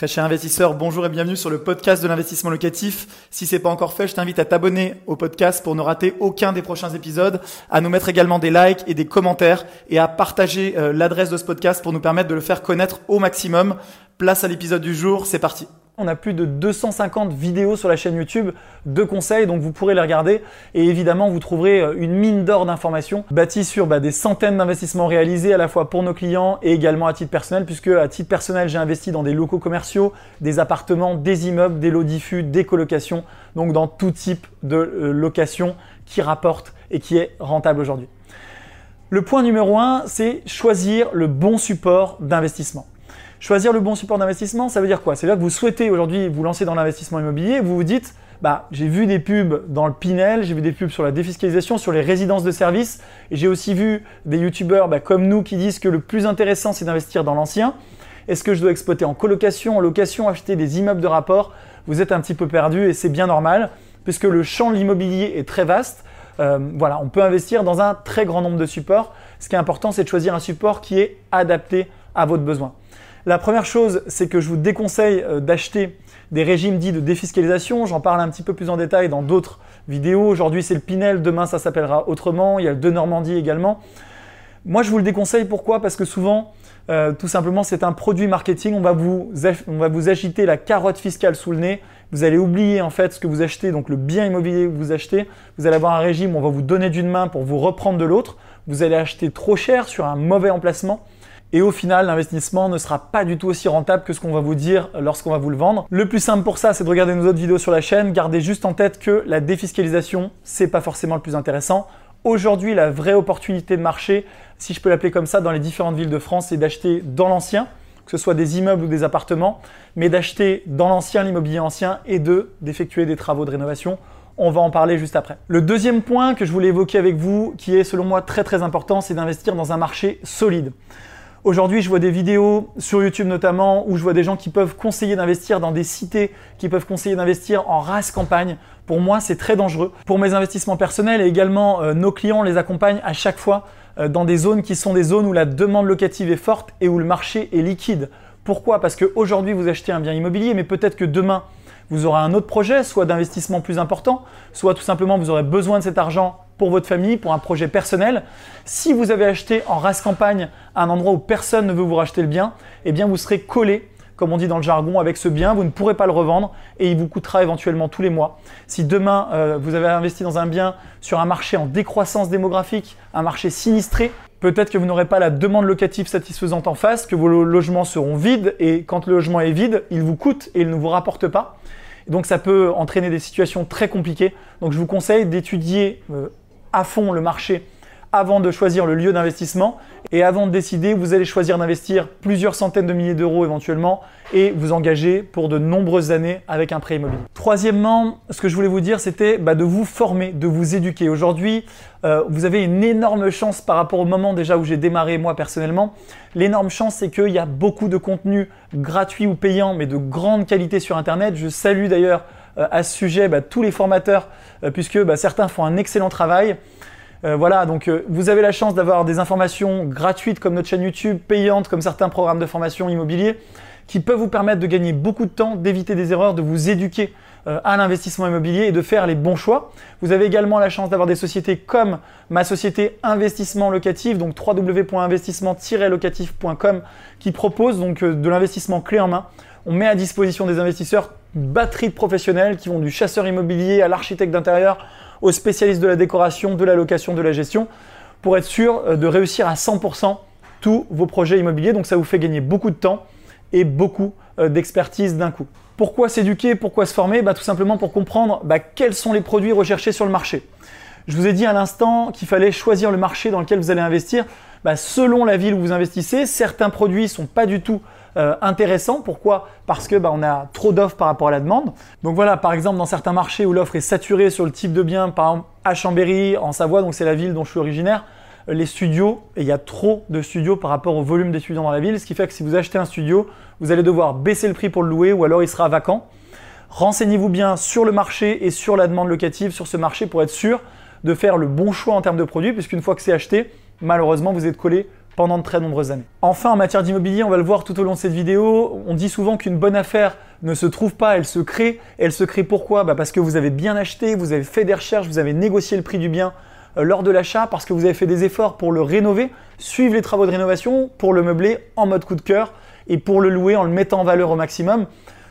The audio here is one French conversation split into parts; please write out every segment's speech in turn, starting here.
Très cher investisseur, bonjour et bienvenue sur le podcast de l'investissement locatif. Si c'est pas encore fait, je t'invite à t'abonner au podcast pour ne rater aucun des prochains épisodes, à nous mettre également des likes et des commentaires et à partager euh, l'adresse de ce podcast pour nous permettre de le faire connaître au maximum. Place à l'épisode du jour, c'est parti. On a plus de 250 vidéos sur la chaîne YouTube de conseils, donc vous pourrez les regarder. Et évidemment, vous trouverez euh, une mine d'or d'informations bâtie sur bah, des centaines d'investissements réalisés à la fois pour nos clients et également à titre personnel, puisque à titre personnel, j'ai investi dans des locaux commerciaux, des appartements, des immeubles, des lots diffus, des colocations, donc dans tout type de euh, location qui rapporte et qui est rentable aujourd'hui. Le point numéro un, c'est choisir le bon support d'investissement. Choisir le bon support d'investissement, ça veut dire quoi? C'est-à-dire que vous souhaitez aujourd'hui vous lancer dans l'investissement immobilier, vous vous dites, bah, j'ai vu des pubs dans le Pinel, j'ai vu des pubs sur la défiscalisation, sur les résidences de services, et j'ai aussi vu des youtubeurs bah, comme nous qui disent que le plus intéressant c'est d'investir dans l'ancien. Est-ce que je dois exploiter en colocation, en location, acheter des immeubles de rapport? Vous êtes un petit peu perdu et c'est bien normal, puisque le champ de l'immobilier est très vaste. Euh, voilà, on peut investir dans un très grand nombre de supports. Ce qui est important, c'est de choisir un support qui est adapté à votre besoin. La première chose, c'est que je vous déconseille euh, d'acheter des régimes dits de défiscalisation. J'en parle un petit peu plus en détail dans d'autres vidéos. Aujourd'hui, c'est le Pinel, demain, ça s'appellera autrement. Il y a le de Normandie également. Moi, je vous le déconseille. Pourquoi? Parce que souvent, euh, tout simplement, c'est un produit marketing. On va, vous, on va vous agiter la carotte fiscale sous le nez. Vous allez oublier en fait ce que vous achetez, donc le bien immobilier que vous achetez. Vous allez avoir un régime où on va vous donner d'une main pour vous reprendre de l'autre. Vous allez acheter trop cher sur un mauvais emplacement. Et au final, l'investissement ne sera pas du tout aussi rentable que ce qu'on va vous dire lorsqu'on va vous le vendre. Le plus simple pour ça, c'est de regarder nos autres vidéos sur la chaîne. Gardez juste en tête que la défiscalisation, c'est pas forcément le plus intéressant. Aujourd'hui, la vraie opportunité de marché, si je peux l'appeler comme ça, dans les différentes villes de France, c'est d'acheter dans l'ancien, que ce soit des immeubles ou des appartements, mais d'acheter dans l'ancien, l'immobilier ancien, et de d'effectuer des travaux de rénovation. On va en parler juste après. Le deuxième point que je voulais évoquer avec vous, qui est selon moi très très important, c'est d'investir dans un marché solide. Aujourd'hui, je vois des vidéos sur YouTube notamment où je vois des gens qui peuvent conseiller d'investir dans des cités, qui peuvent conseiller d'investir en race campagne. Pour moi, c'est très dangereux. Pour mes investissements personnels et également euh, nos clients, les accompagnent à chaque fois euh, dans des zones qui sont des zones où la demande locative est forte et où le marché est liquide. Pourquoi? Parce qu'aujourd'hui, vous achetez un bien immobilier, mais peut-être que demain, vous aurez un autre projet, soit d'investissement plus important, soit tout simplement vous aurez besoin de cet argent pour votre famille, pour un projet personnel. Si vous avez acheté en race campagne un endroit où personne ne veut vous racheter le bien, eh bien vous serez collé comme on dit dans le jargon, avec ce bien, vous ne pourrez pas le revendre et il vous coûtera éventuellement tous les mois. Si demain euh, vous avez investi dans un bien sur un marché en décroissance démographique, un marché sinistré, peut-être que vous n'aurez pas la demande locative satisfaisante en face, que vos logements seront vides et quand le logement est vide, il vous coûte et il ne vous rapporte pas. Donc ça peut entraîner des situations très compliquées. Donc je vous conseille d'étudier euh, à fond le marché avant de choisir le lieu d'investissement. Et avant de décider, vous allez choisir d'investir plusieurs centaines de milliers d'euros éventuellement et vous engager pour de nombreuses années avec un prêt immobilier. Troisièmement, ce que je voulais vous dire, c'était bah, de vous former, de vous éduquer. Aujourd'hui, euh, vous avez une énorme chance par rapport au moment déjà où j'ai démarré moi personnellement. L'énorme chance, c'est qu'il y a beaucoup de contenu gratuit ou payant, mais de grande qualité sur Internet. Je salue d'ailleurs à ce sujet bah, tous les formateurs, euh, puisque bah, certains font un excellent travail. Euh, voilà, donc vous avez la chance d'avoir des informations gratuites comme notre chaîne YouTube, payantes comme certains programmes de formation immobilier, qui peuvent vous permettre de gagner beaucoup de temps, d'éviter des erreurs, de vous éduquer à l'investissement immobilier et de faire les bons choix. Vous avez également la chance d'avoir des sociétés comme ma société Investissement Locatif, donc www.investissement-locatif.com, qui propose donc de l'investissement clé en main. On met à disposition des investisseurs batterie de professionnels qui vont du chasseur immobilier à l'architecte d'intérieur, aux spécialistes de la décoration, de la location, de la gestion, pour être sûr euh, de réussir à 100% tous vos projets immobiliers. Donc ça vous fait gagner beaucoup de temps et beaucoup euh, d'expertise d'un coup. Pourquoi s'éduquer? Pourquoi se former? Bah, Tout simplement pour comprendre bah, quels sont les produits recherchés sur le marché. Je vous ai dit à l'instant qu'il fallait choisir le marché dans lequel vous allez investir. Bah, selon la ville où vous investissez, certains produits ne sont pas du tout euh, intéressant. Pourquoi? Parce que bah, on a trop d'offres par rapport à la demande. Donc voilà, par exemple, dans certains marchés où l'offre est saturée sur le type de bien, par exemple à Chambéry, en Savoie, donc c'est la ville dont je suis originaire, euh, les studios, et il y a trop de studios par rapport au volume d'étudiants dans la ville, ce qui fait que si vous achetez un studio, vous allez devoir baisser le prix pour le louer ou alors il sera vacant. Renseignez-vous bien sur le marché et sur la demande locative sur ce marché pour être sûr de faire le bon choix en termes de produits, puisqu'une fois que c'est acheté, malheureusement, vous êtes collé de très nombreuses années. Enfin, en matière d'immobilier, on va le voir tout au long de cette vidéo, on dit souvent qu'une bonne affaire ne se trouve pas, elle se crée. Elle se crée pourquoi? Bah Parce que vous avez bien acheté, vous avez fait des recherches, vous avez négocié le prix du bien euh, lors de l'achat, parce que vous avez fait des efforts pour le rénover, suivre les travaux de rénovation, pour le meubler en mode coup de cœur et pour le louer en le mettant en valeur au maximum.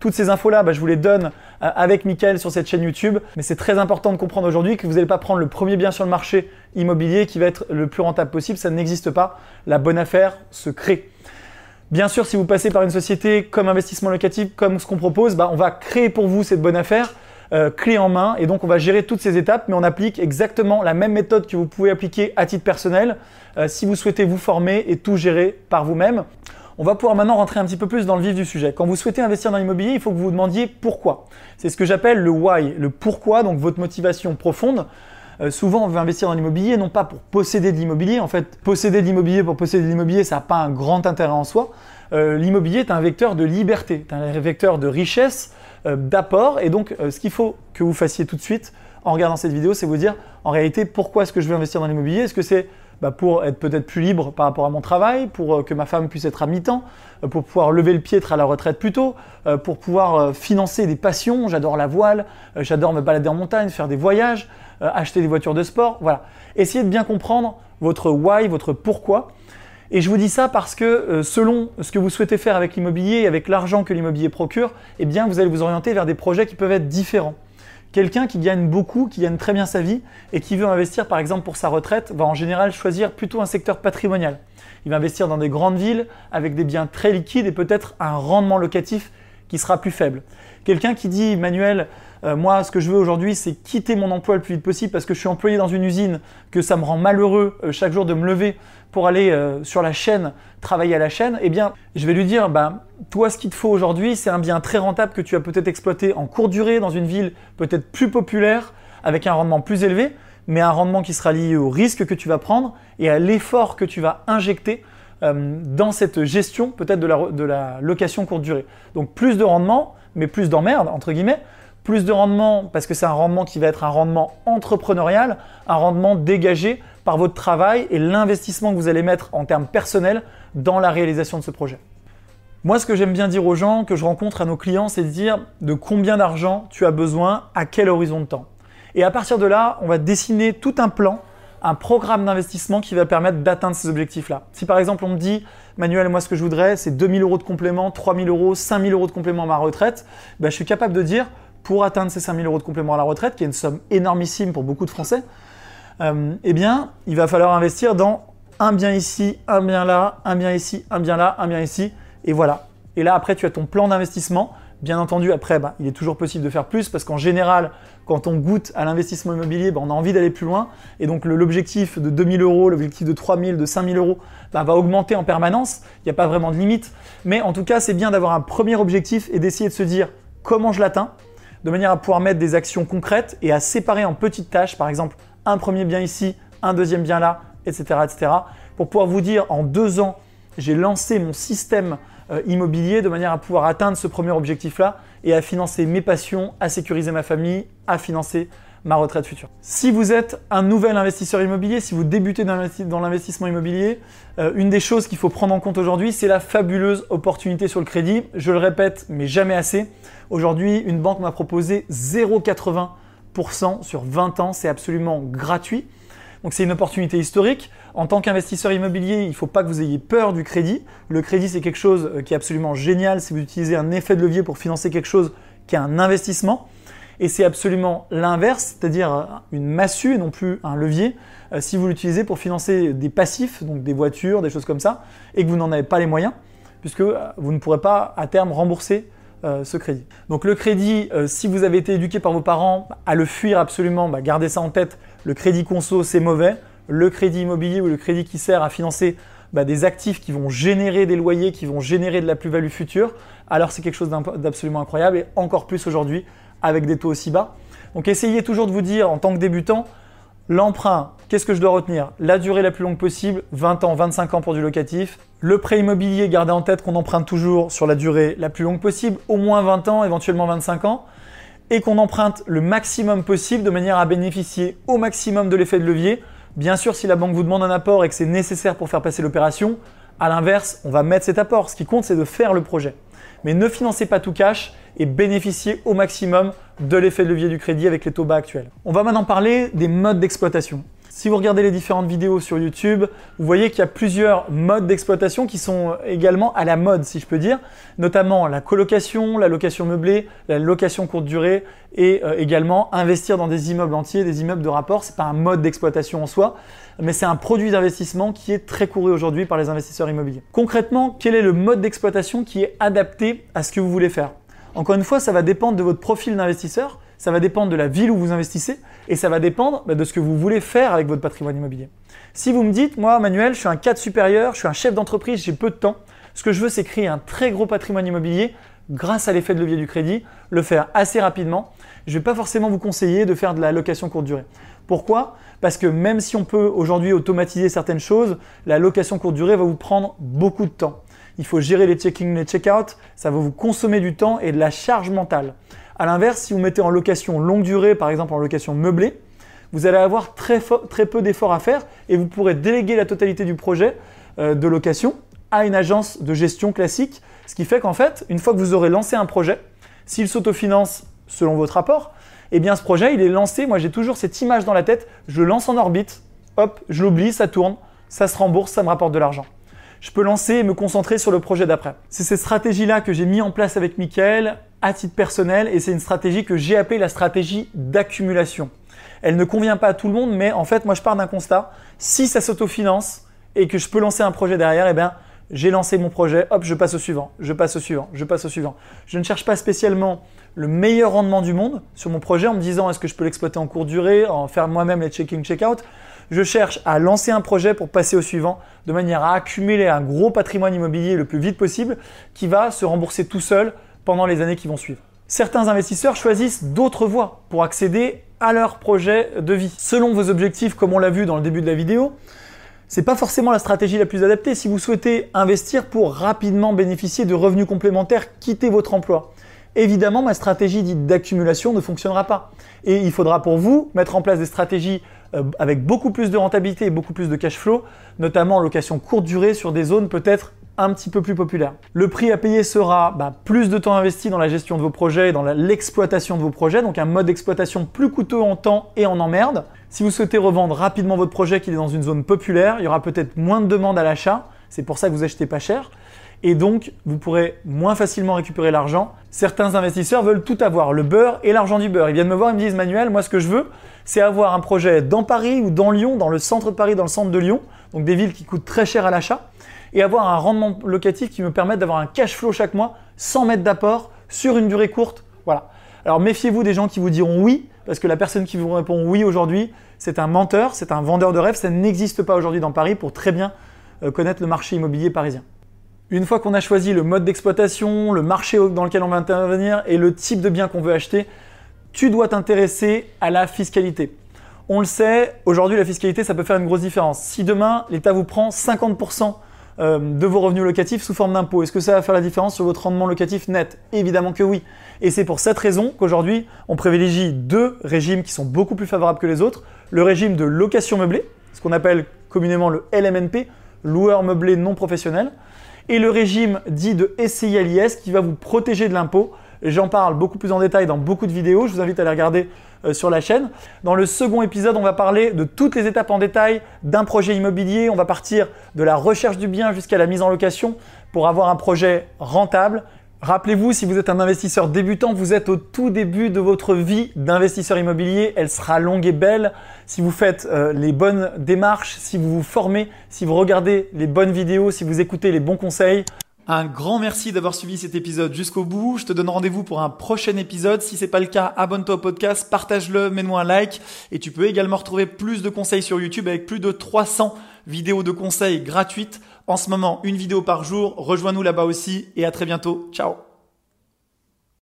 Toutes ces infos-là, bah, je vous les donne euh, avec Mickaël sur cette chaîne YouTube. Mais c'est très important de comprendre aujourd'hui que vous n'allez pas prendre le premier bien sur le marché immobilier qui va être le plus rentable possible. Ça n'existe pas. La bonne affaire se crée. Bien sûr, si vous passez par une société comme investissement locatif, comme ce qu'on propose, bah, on va créer pour vous cette bonne affaire. Euh, clé en main et donc on va gérer toutes ces étapes mais on applique exactement la même méthode que vous pouvez appliquer à titre personnel euh, si vous souhaitez vous former et tout gérer par vous-même. On va pouvoir maintenant rentrer un petit peu plus dans le vif du sujet. Quand vous souhaitez investir dans l'immobilier, il faut que vous vous demandiez pourquoi. C'est ce que j'appelle le why, le pourquoi, donc votre motivation profonde. Euh, souvent, on veut investir dans l'immobilier, non pas pour posséder de l'immobilier. En fait, posséder de l'immobilier pour posséder de l'immobilier, ça n'a pas un grand intérêt en soi. Euh, l'immobilier est un vecteur de liberté, un vecteur de richesse, euh, d'apport. Et donc, ce qu'il faut que vous fassiez tout de suite en regardant cette vidéo, c'est vous dire en réalité pourquoi est-ce que je veux investir dans l'immobilier? Est-ce que c'est bah, pour être peut-être plus libre par rapport à mon travail, pour euh, que ma femme puisse être à mi-temps, euh, pour pouvoir lever le pied, être à la retraite plus tôt, euh, pour pouvoir financer des passions. J'adore la voile, j'adore me balader en montagne, faire des voyages, acheter des voitures de sport. Voilà. Essayez de bien comprendre votre why, votre pourquoi. Et je vous dis ça parce que selon ce que vous souhaitez faire avec l'immobilier avec l'argent que l'immobilier procure, eh vous allez vous orienter vers des projets qui peuvent être différents. Quelqu'un qui gagne beaucoup, qui gagne très bien sa vie et qui veut investir par exemple pour sa retraite va en général choisir plutôt un secteur patrimonial. Il va investir dans des grandes villes avec des biens très liquides et peut-être un rendement locatif qui sera plus faible. Quelqu'un qui dit Manuel, euh, moi ce que je veux aujourd'hui c'est quitter mon emploi le plus vite possible parce que je suis employé dans une usine, que ça me rend malheureux euh, chaque jour de me lever pour aller euh, sur la chaîne, travailler à la chaîne, eh bien, je vais lui dire, bah, toi, ce qu'il te faut aujourd'hui, c'est un bien très rentable que tu as peut-être exploité en courte durée dans une ville peut-être plus populaire, avec un rendement plus élevé, mais un rendement qui sera lié au risque que tu vas prendre et à l'effort que tu vas injecter dans cette gestion peut-être de la, de la location courte durée. Donc plus de rendement, mais plus d'emmerde, entre guillemets, plus de rendement parce que c'est un rendement qui va être un rendement entrepreneurial, un rendement dégagé par votre travail et l'investissement que vous allez mettre en termes personnels dans la réalisation de ce projet. Moi, ce que j'aime bien dire aux gens que je rencontre à nos clients, c'est de dire de combien d'argent tu as besoin, à quel horizon de temps. Et à partir de là, on va dessiner tout un plan, un programme d'investissement qui va permettre d'atteindre ces objectifs-là. Si par exemple on me dit, Manuel, moi ce que je voudrais, c'est 2000 euros de complément, 3000 euros, 5000 euros de complément à ma retraite, ben, je suis capable de dire, pour atteindre ces 5000 euros de complément à la retraite, qui est une somme énormissime pour beaucoup de Français, euh, eh bien, il va falloir investir dans un bien ici, un bien là, un bien ici, un bien là, un bien ici, et voilà. Et là, après, tu as ton plan d'investissement. Bien entendu, après, bah, il est toujours possible de faire plus parce qu'en général, quand on goûte à l'investissement immobilier, bah, on a envie d'aller plus loin. Et donc, l'objectif de 2000 euros, l'objectif de 3000, de 5000 euros bah, va augmenter en permanence. Il n'y a pas vraiment de limite. Mais en tout cas, c'est bien d'avoir un premier objectif et d'essayer de se dire comment je l'atteins, de manière à pouvoir mettre des actions concrètes et à séparer en petites tâches. Par exemple, un premier bien ici, un deuxième bien là, etc. etc. pour pouvoir vous dire en deux ans, j'ai lancé mon système euh, immobilier de manière à pouvoir atteindre ce premier objectif-là et à financer mes passions, à sécuriser ma famille, à financer ma retraite future. Si vous êtes un nouvel investisseur immobilier, si vous débutez dans l'investissement immobilier, euh, une des choses qu'il faut prendre en compte aujourd'hui, c'est la fabuleuse opportunité sur le crédit. Je le répète, mais jamais assez. Aujourd'hui, une banque m'a proposé 0,80% sur 20 ans, c'est absolument gratuit. Donc c'est une opportunité historique. En tant qu'investisseur immobilier, il ne faut pas que vous ayez peur du crédit. Le crédit, c'est quelque chose euh, qui est absolument génial si vous utilisez un effet de levier pour financer quelque chose qui est un investissement. Et c'est absolument l'inverse, c'est-à-dire euh, une massue et non plus un levier, euh, si vous l'utilisez pour financer des passifs, donc des voitures, des choses comme ça, et que vous n'en avez pas les moyens, puisque vous ne pourrez pas à terme rembourser euh, ce crédit. Donc le crédit, euh, si vous avez été éduqué par vos parents à le fuir absolument, bah, gardez ça en tête, le crédit conso c'est mauvais. Le crédit immobilier ou le crédit qui sert à financer bah, des actifs qui vont générer des loyers, qui vont générer de la plus-value future, alors c'est quelque chose d'absolument incroyable et encore plus aujourd'hui avec des taux aussi bas. Donc essayez toujours de vous dire en tant que débutant, L'emprunt, qu'est-ce que je dois retenir? La durée la plus longue possible, 20 ans, 25 ans pour du locatif. Le prêt immobilier, gardez en tête qu'on emprunte toujours sur la durée la plus longue possible, au moins 20 ans, éventuellement 25 ans. Et qu'on emprunte le maximum possible de manière à bénéficier au maximum de l'effet de levier. Bien sûr, si la banque vous demande un apport et que c'est nécessaire pour faire passer l'opération, à l'inverse, on va mettre cet apport. Ce qui compte, c'est de faire le projet. Mais ne financez pas tout cash et bénéficiez au maximum de l'effet de levier du crédit avec les taux bas actuels. On va maintenant parler des modes d'exploitation. Si vous regardez les différentes vidéos sur YouTube, vous voyez qu'il y a plusieurs modes d'exploitation qui sont également à la mode, si je peux dire, notamment la colocation, la location meublée, la location courte durée et euh, également investir dans des immeubles entiers, des immeubles de rapport. C'est pas un mode d'exploitation en soi, mais c'est un produit d'investissement qui est très couru aujourd'hui par les investisseurs immobiliers. Concrètement, quel est le mode d'exploitation qui est adapté à ce que vous voulez faire? Encore une fois, ça va dépendre de votre profil d'investisseur ça va dépendre de la ville où vous investissez et ça va dépendre bah, de ce que vous voulez faire avec votre patrimoine immobilier. Si vous me dites, moi Manuel, je suis un cadre supérieur, je suis un chef d'entreprise, j'ai peu de temps, ce que je veux c'est créer un très gros patrimoine immobilier grâce à l'effet de levier du crédit, le faire assez rapidement. Je ne vais pas forcément vous conseiller de faire de la location courte durée. Pourquoi? Parce que même si on peut aujourd'hui automatiser certaines choses, la location courte durée va vous prendre beaucoup de temps. Il faut gérer les check-in, les check-out, ça va vous consommer du temps et de la charge mentale. A l'inverse, si vous mettez en location longue durée, par exemple en location meublée, vous allez avoir très, peu d'efforts à faire et vous pourrez déléguer la totalité du projet euh, de location à une agence de gestion classique. Ce qui fait qu'en fait, une fois que vous aurez lancé un projet, s'il s'autofinance selon votre rapport, eh bien ce projet, il est lancé. Moi, j'ai toujours cette image dans la tête. Je lance en orbite, hop, je l'oublie, ça tourne, ça se rembourse, ça me rapporte de l'argent je peux lancer et me concentrer sur le projet d'après. C'est cette stratégie-là que j'ai mis en place avec Mickaël à titre personnel et c'est une stratégie que j'ai appelée la stratégie d'accumulation. Elle ne convient pas à tout le monde, mais en fait, moi, je pars d'un constat. Si ça s'autofinance et que je peux lancer un projet derrière, eh bien, j'ai lancé mon projet, hop, je passe au suivant, je passe au suivant, je passe au suivant. Je ne cherche pas spécialement le meilleur rendement du monde sur mon projet en me disant est-ce que je peux l'exploiter en courte durée, en faire moi-même les check-in, check-out? Je cherche à lancer un projet pour passer au suivant de manière à accumuler un gros patrimoine immobilier le plus vite possible qui va se rembourser tout seul pendant les années qui vont suivre. Certains investisseurs choisissent d'autres voies pour accéder à leur projet de vie. Selon vos objectifs, comme on l'a vu dans le début de la vidéo, c'est pas forcément la stratégie la plus adaptée si vous souhaitez investir pour rapidement bénéficier de revenus complémentaires, quitter votre emploi. Évidemment, ma stratégie dite d'accumulation ne fonctionnera pas. Et il faudra pour vous mettre en place des stratégies euh, avec beaucoup plus de rentabilité et beaucoup plus de cash flow, notamment en location courte durée sur des zones peut-être un petit peu plus populaires. Le prix à payer sera bah, plus de temps investi dans la gestion de vos projets et dans l'exploitation de vos projets, donc un mode d'exploitation plus coûteux en temps et en emmerde. Si vous souhaitez revendre rapidement votre projet qui est dans une zone populaire, il y aura peut-être moins de demandes à l'achat, c'est pour ça que vous achetez pas cher et donc vous pourrez moins facilement récupérer l'argent. Certains investisseurs veulent tout avoir, le beurre et l'argent du beurre. Ils viennent me voir, ils me disent Manuel, moi ce que je veux, c'est avoir un projet dans Paris ou dans Lyon, dans le centre de Paris, dans le centre de Lyon, donc des villes qui coûtent très cher à l'achat, et avoir un rendement locatif qui me permette d'avoir un cash flow chaque mois sans mettre d'apport sur une durée courte. Voilà. Alors méfiez-vous des gens qui vous diront oui, parce que la personne qui vous répond oui aujourd'hui, c'est un menteur, c'est un vendeur de rêves, ça n'existe pas aujourd'hui dans Paris pour très bien euh, connaître le marché immobilier parisien. Une fois qu'on a choisi le mode d'exploitation, le marché dans lequel on va intervenir et le type de bien qu'on veut acheter, tu dois t'intéresser à la fiscalité. On le sait, aujourd'hui la fiscalité ça peut faire une grosse différence. Si demain l'État vous prend 50% euh, de vos revenus locatifs sous forme d'impôt, est-ce que ça va faire la différence sur votre rendement locatif net? Évidemment que oui. Et c'est pour cette raison qu'aujourd'hui on privilégie deux régimes qui sont beaucoup plus favorables que les autres. Le régime de location meublée, ce qu'on appelle communément le LMNP, loueur meublé non professionnel, et le régime dit de SCILIS qui va vous protéger de l'impôt. J'en parle beaucoup plus en détail dans beaucoup de vidéos, je vous invite à les regarder euh, sur la chaîne. Dans le second épisode, on va parler de toutes les étapes en détail d'un projet immobilier. On va partir de la recherche du bien jusqu'à la mise en location pour avoir un projet rentable Rappelez-vous, si vous êtes un investisseur débutant, vous êtes au tout début de votre vie d'investisseur immobilier. Elle sera longue et belle si vous faites euh, les bonnes démarches, si vous vous formez, si vous regardez les bonnes vidéos, si vous écoutez les bons conseils. Un grand merci d'avoir suivi cet épisode jusqu'au bout. Je te donne rendez-vous pour un prochain épisode. Si c'est pas le cas, abonne-toi au podcast, partage-le, mets-moi un like. Et tu peux également retrouver plus de conseils sur YouTube avec plus de 300 vidéos de conseils gratuites en ce moment une vidéo par jour. Rejoins-nous là-bas aussi et à très bientôt. Ciao